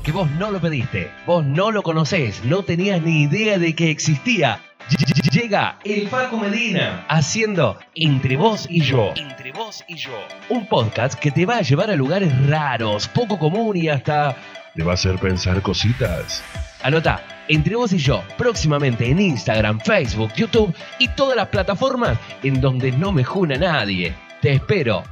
porque vos no lo pediste, vos no lo conocés, no tenías ni idea de que existía. Llega el Facu Medina haciendo Entre vos y yo. Entre vos y yo. Un podcast que te va a llevar a lugares raros, poco común y hasta Te va a hacer pensar cositas. Anota, entre vos y yo, próximamente en Instagram, Facebook, YouTube y todas las plataformas en donde no me juna nadie. Te espero.